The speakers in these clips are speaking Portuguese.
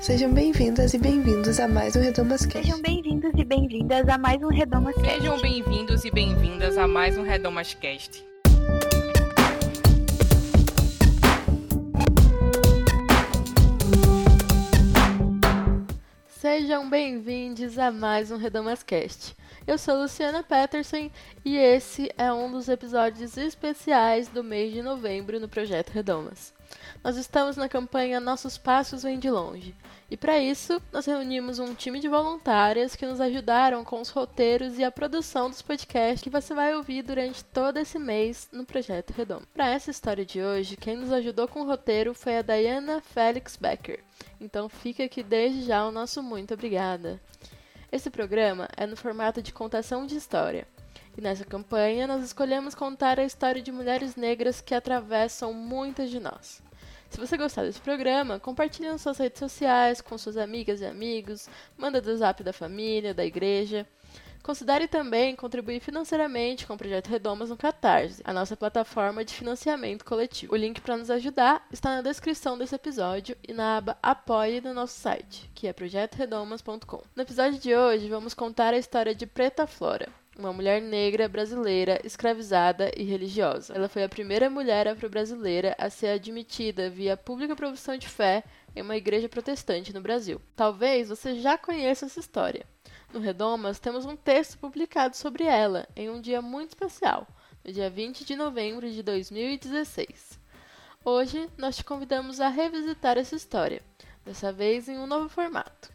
Sejam bem-vindas e bem-vindos a mais um Redomas Cast. Sejam bem-vindos e bem-vindas a mais um Redomas Cast. Sejam bem-vindos e bem-vindas a mais um Redomas Cast. Sejam bem-vindos a mais um Redomas Cast. Eu sou Luciana Peterson e esse é um dos episódios especiais do mês de novembro no projeto Redomas. Nós estamos na campanha Nossos Passos Vêm de Longe, e para isso nós reunimos um time de voluntárias que nos ajudaram com os roteiros e a produção dos podcasts que você vai ouvir durante todo esse mês no projeto Redondo. Para essa história de hoje, quem nos ajudou com o roteiro foi a Diana Felix Becker. Então fica aqui desde já o nosso muito obrigada. Esse programa é no formato de contação de história. E nessa campanha nós escolhemos contar a história de mulheres negras que atravessam muitas de nós. Se você gostar desse programa, compartilhe nas suas redes sociais, com suas amigas e amigos, manda do zap da família, da igreja. Considere também contribuir financeiramente com o Projeto Redomas no Catarse, a nossa plataforma de financiamento coletivo. O link para nos ajudar está na descrição desse episódio e na aba Apoie do nosso site, que é projetoredomas.com. No episódio de hoje, vamos contar a história de Preta Flora, uma mulher negra brasileira escravizada e religiosa. Ela foi a primeira mulher afro-brasileira a ser admitida via pública profissão de fé em uma igreja protestante no Brasil. Talvez você já conheça essa história. No Redomas temos um texto publicado sobre ela em um dia muito especial, no dia 20 de novembro de 2016. Hoje nós te convidamos a revisitar essa história, dessa vez em um novo formato.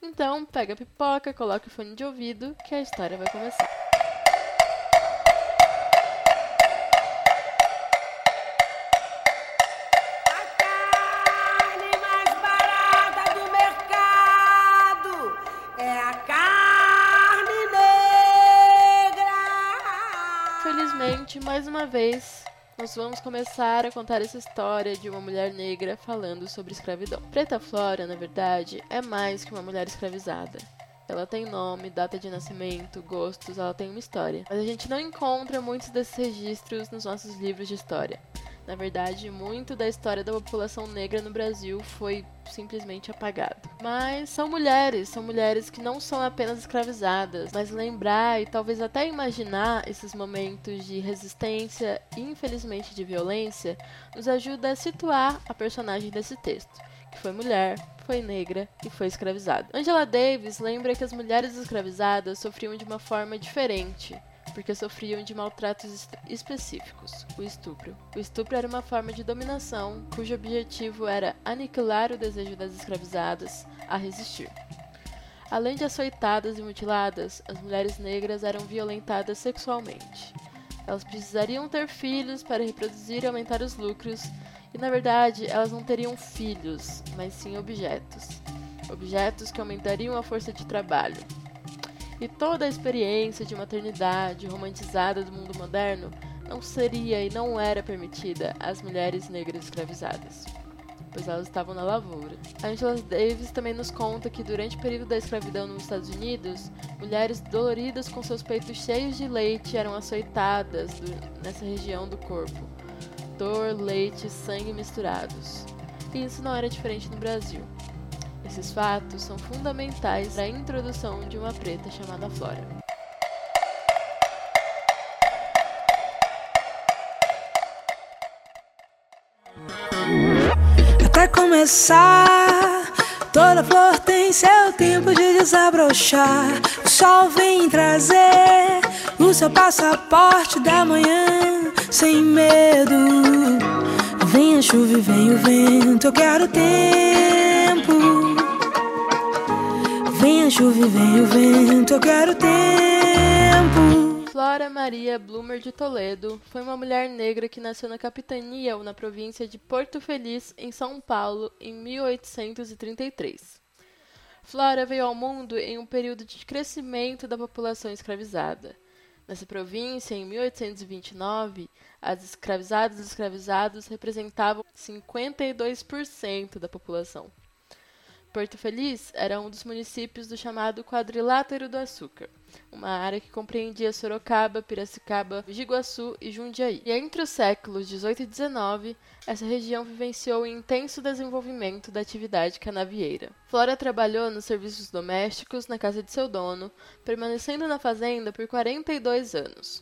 Então, pega a pipoca, coloca o fone de ouvido, que a história vai começar. Uma vez, nós vamos começar a contar essa história de uma mulher negra falando sobre escravidão. Preta Flora, na verdade, é mais que uma mulher escravizada. Ela tem nome, data de nascimento, gostos, ela tem uma história. Mas a gente não encontra muitos desses registros nos nossos livros de história. Na verdade, muito da história da população negra no Brasil foi simplesmente apagado. Mas são mulheres, são mulheres que não são apenas escravizadas, mas lembrar e talvez até imaginar esses momentos de resistência e infelizmente de violência nos ajuda a situar a personagem desse texto, que foi mulher, foi negra e foi escravizada. Angela Davis lembra que as mulheres escravizadas sofriam de uma forma diferente porque sofriam de maltratos específicos, o estupro. O estupro era uma forma de dominação cujo objetivo era aniquilar o desejo das escravizadas a resistir. Além de açoitadas e mutiladas, as mulheres negras eram violentadas sexualmente. Elas precisariam ter filhos para reproduzir e aumentar os lucros, e na verdade elas não teriam filhos, mas sim objetos. Objetos que aumentariam a força de trabalho, e toda a experiência de maternidade romantizada do mundo moderno não seria e não era permitida às mulheres negras escravizadas, pois elas estavam na lavoura. Angela Davis também nos conta que durante o período da escravidão nos Estados Unidos, mulheres doloridas com seus peitos cheios de leite eram açoitadas nessa região do corpo. Dor, leite e sangue misturados. E isso não era diferente no Brasil. Esses fatos são fundamentais para a introdução de uma preta chamada Flora. Até começar, toda flor tem seu tempo de desabrochar. O sol vem trazer o seu passaporte da manhã, sem medo. Vem a chuva e vem o vento, eu quero tempo. Vem a chuva e vem o vento, eu quero tempo. Flora Maria Blumer de Toledo foi uma mulher negra que nasceu na capitania ou na província de Porto Feliz, em São Paulo, em 1833. Flora veio ao mundo em um período de crescimento da população escravizada. Nessa província, em 1829, as escravizadas e escravizados representavam 52% da população. Porto Feliz era um dos municípios do chamado Quadrilátero do Açúcar, uma área que compreendia Sorocaba, Piracicaba, Jiguaçu e Jundiaí. E entre os séculos 18 e 19, essa região vivenciou o intenso desenvolvimento da atividade canavieira. Flora trabalhou nos serviços domésticos na casa de seu dono, permanecendo na fazenda por 42 anos.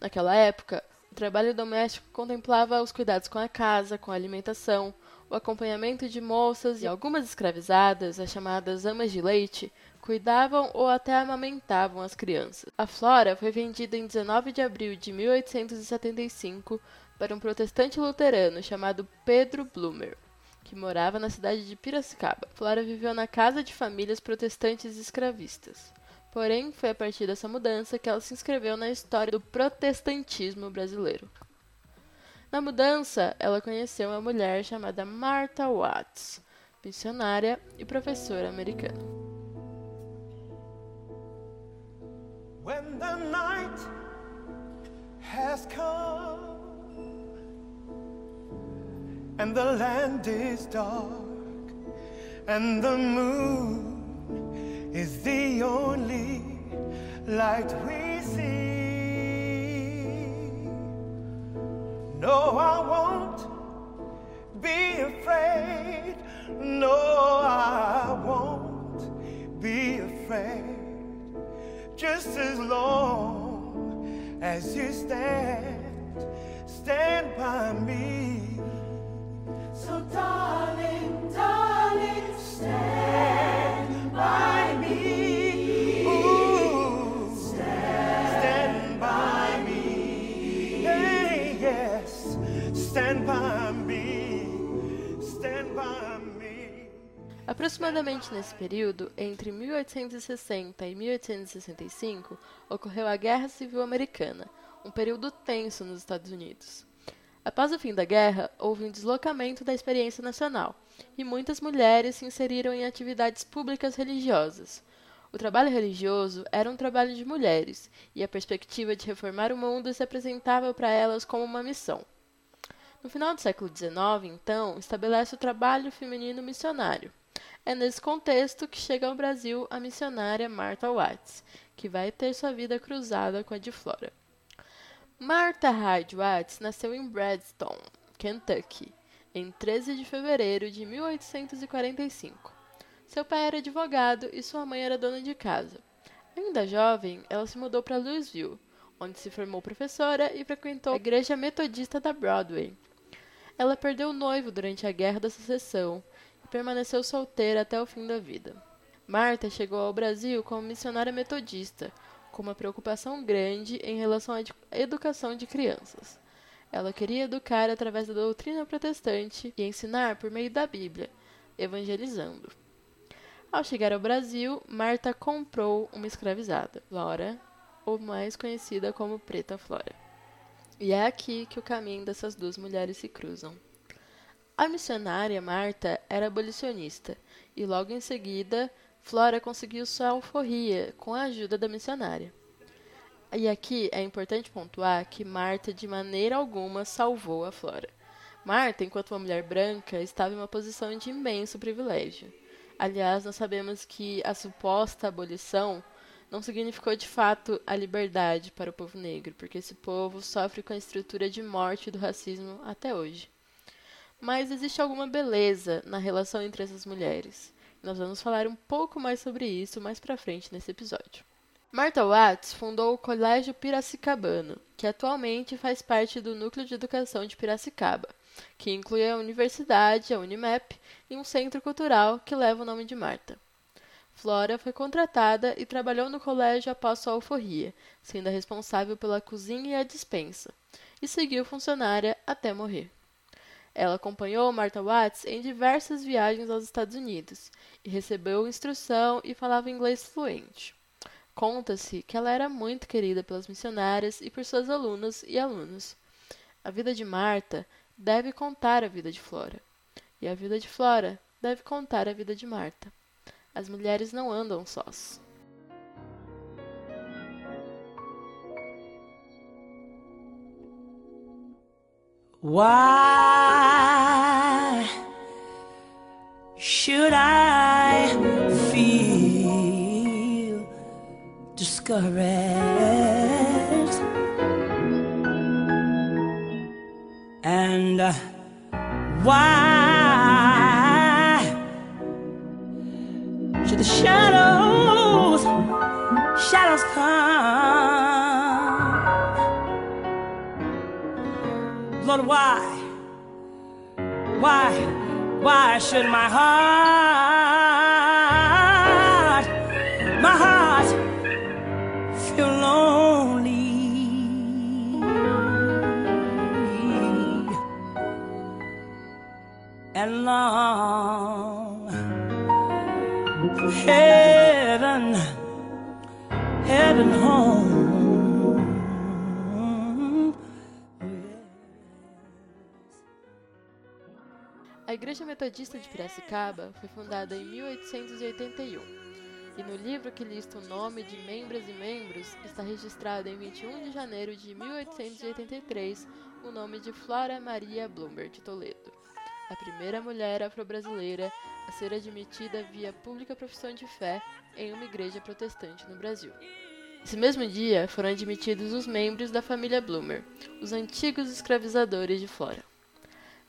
Naquela época, o trabalho doméstico contemplava os cuidados com a casa, com a alimentação, o acompanhamento de moças e algumas escravizadas, as chamadas amas de leite, cuidavam ou até amamentavam as crianças. A Flora foi vendida em 19 de abril de 1875 para um protestante luterano chamado Pedro Blumer, que morava na cidade de Piracicaba. Flora viveu na casa de famílias protestantes escravistas. Porém, foi a partir dessa mudança que ela se inscreveu na história do protestantismo brasileiro. Na mudança, ela conheceu uma mulher chamada Martha Watts, missionária e professora americana. When the night has come and the land is dark and the moon is the only light we No, I won't be afraid. Just as long as you stand, Aproximadamente nesse período, entre 1860 e 1865, ocorreu a Guerra Civil Americana, um período tenso nos Estados Unidos. Após o fim da guerra, houve um deslocamento da experiência nacional, e muitas mulheres se inseriram em atividades públicas religiosas. O trabalho religioso era um trabalho de mulheres, e a perspectiva de reformar o mundo se apresentava para elas como uma missão. No final do século XIX, então, estabelece o trabalho feminino missionário. É nesse contexto que chega ao Brasil a missionária Martha Watts, que vai ter sua vida cruzada com a de Flora. Martha Hyde Watts nasceu em Bradstone, Kentucky, em 13 de fevereiro de 1845. Seu pai era advogado e sua mãe era dona de casa. Ainda jovem, ela se mudou para Louisville, onde se formou professora e frequentou a igreja metodista da Broadway. Ela perdeu o noivo durante a Guerra da Secessão permaneceu solteira até o fim da vida. Marta chegou ao Brasil como missionária metodista, com uma preocupação grande em relação à ed- educação de crianças. Ela queria educar através da doutrina protestante e ensinar por meio da Bíblia, evangelizando. Ao chegar ao Brasil, Marta comprou uma escravizada, Flora, ou mais conhecida como Preta Flora. E é aqui que o caminho dessas duas mulheres se cruzam. A missionária Marta era abolicionista e logo em seguida Flora conseguiu sua alforria com a ajuda da missionária. E aqui é importante pontuar que Marta de maneira alguma salvou a Flora. Marta, enquanto uma mulher branca, estava em uma posição de imenso privilégio. Aliás, nós sabemos que a suposta abolição não significou de fato a liberdade para o povo negro, porque esse povo sofre com a estrutura de morte do racismo até hoje. Mas existe alguma beleza na relação entre essas mulheres. Nós vamos falar um pouco mais sobre isso mais pra frente nesse episódio. Martha Watts fundou o Colégio Piracicabano, que atualmente faz parte do Núcleo de Educação de Piracicaba, que inclui a universidade, a Unimep e um centro cultural que leva o nome de Marta. Flora foi contratada e trabalhou no colégio após sua alforria, sendo a responsável pela cozinha e a dispensa, e seguiu funcionária até morrer. Ela acompanhou Martha Watts em diversas viagens aos Estados Unidos e recebeu instrução e falava inglês fluente. Conta-se que ela era muito querida pelas missionárias e por suas alunas e alunos. A vida de Marta deve contar a vida de Flora, e a vida de Flora deve contar a vida de Marta. As mulheres não andam sós. Why should I feel discouraged? And uh, why should the shadows, shadows come? Lord, why? Why? Why should my heart, my heart feel lonely? And long heaven, heaven home. A Igreja Metodista de Piracicaba foi fundada em 1881 e no livro que lista o nome de membros e membros está registrado em 21 de janeiro de 1883 o nome de Flora Maria Bloomberg de Toledo, a primeira mulher afro-brasileira a ser admitida via pública profissão de fé em uma igreja protestante no Brasil. Esse mesmo dia foram admitidos os membros da família Bloomer, os antigos escravizadores de Flora.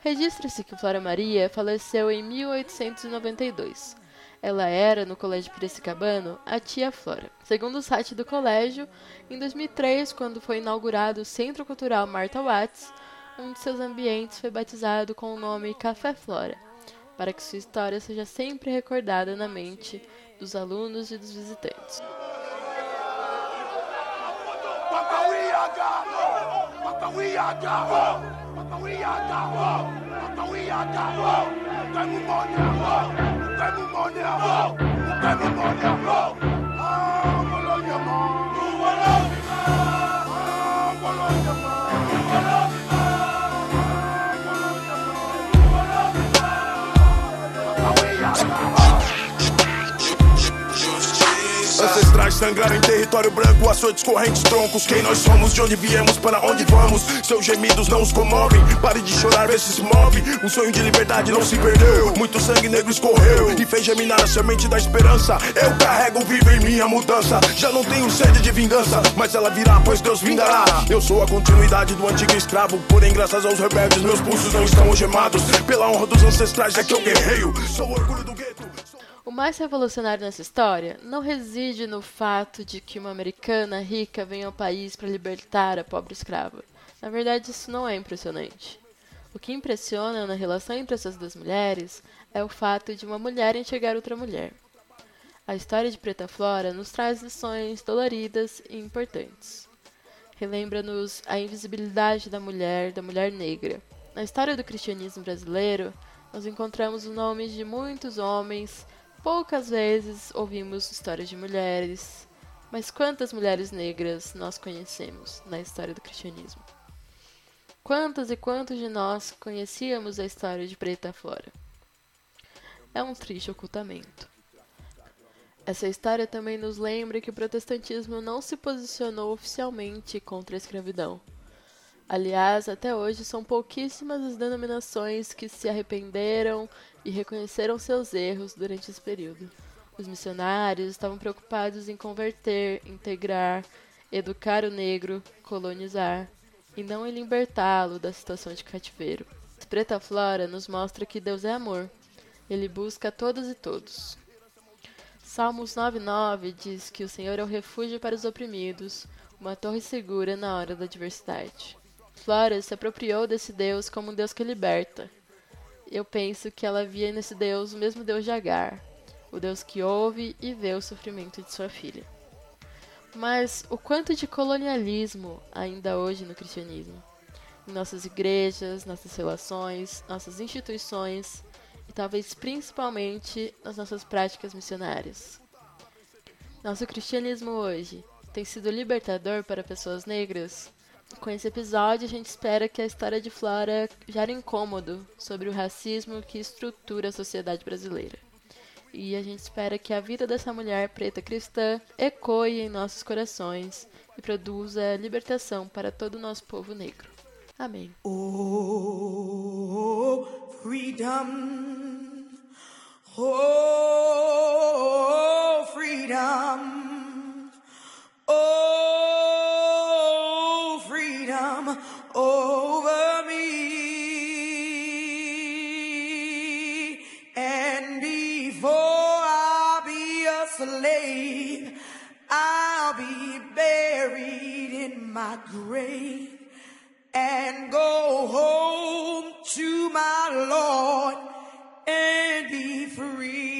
Registra-se que Flora Maria faleceu em 1892. Ela era, no Colégio Piracicabano, a tia Flora. Segundo o site do colégio, em 2003, quando foi inaugurado o Centro Cultural Martha Watts, um de seus ambientes foi batizado com o nome Café Flora, para que sua história seja sempre recordada na mente dos alunos e dos visitantes. Papa, Ancestrais sangraram em território branco, açoites correntes, troncos. Quem nós somos, de onde viemos, para onde vamos. Seus gemidos não os comovem. Pare de chorar, vê se se move. Um sonho de liberdade não se perdeu. Muito sangue negro escorreu e fez germinar a semente da esperança. Eu carrego vivo em minha mudança. Já não tenho sede de vingança, mas ela virá, pois Deus vingará. Eu sou a continuidade do antigo escravo. Porém, graças aos rebeldes, meus pulsos não estão algemados. Pela honra dos ancestrais é que eu guerreio. Sou orgulho do gueto. O mais revolucionário nessa história não reside no fato de que uma americana rica venha ao país para libertar a pobre escrava. Na verdade, isso não é impressionante. O que impressiona na relação entre essas duas mulheres é o fato de uma mulher enxergar outra mulher. A história de Preta Flora nos traz lições doloridas e importantes. Relembra-nos a invisibilidade da mulher, da mulher negra. Na história do cristianismo brasileiro, nós encontramos os nomes de muitos homens Poucas vezes ouvimos histórias de mulheres, mas quantas mulheres negras nós conhecemos na história do cristianismo? Quantas e quantos de nós conhecíamos a história de Preta Flora? É um triste ocultamento. Essa história também nos lembra que o protestantismo não se posicionou oficialmente contra a escravidão. Aliás, até hoje são pouquíssimas as denominações que se arrependeram e reconheceram seus erros durante esse período. Os missionários estavam preocupados em converter, integrar, educar o negro, colonizar, e não em libertá-lo da situação de cativeiro. Preta Flora nos mostra que Deus é amor. Ele busca todas e todos. Salmos 9:9 diz que o Senhor é o refúgio para os oprimidos, uma torre segura na hora da adversidade. Flora se apropriou desse Deus como um Deus que liberta, eu penso que ela via nesse Deus o mesmo Deus de Agar, o Deus que ouve e vê o sofrimento de sua filha. Mas o quanto de colonialismo ainda hoje no cristianismo? Em nossas igrejas, nossas relações, nossas instituições e talvez principalmente nas nossas práticas missionárias. Nosso cristianismo hoje tem sido libertador para pessoas negras? Com esse episódio, a gente espera que a história de Flora gere incômodo sobre o racismo que estrutura a sociedade brasileira. E a gente espera que a vida dessa mulher preta cristã ecoe em nossos corações e produza libertação para todo o nosso povo negro. Amém. Oh, freedom. Oh, freedom. Oh, buried in my grave and go home to my Lord and be free.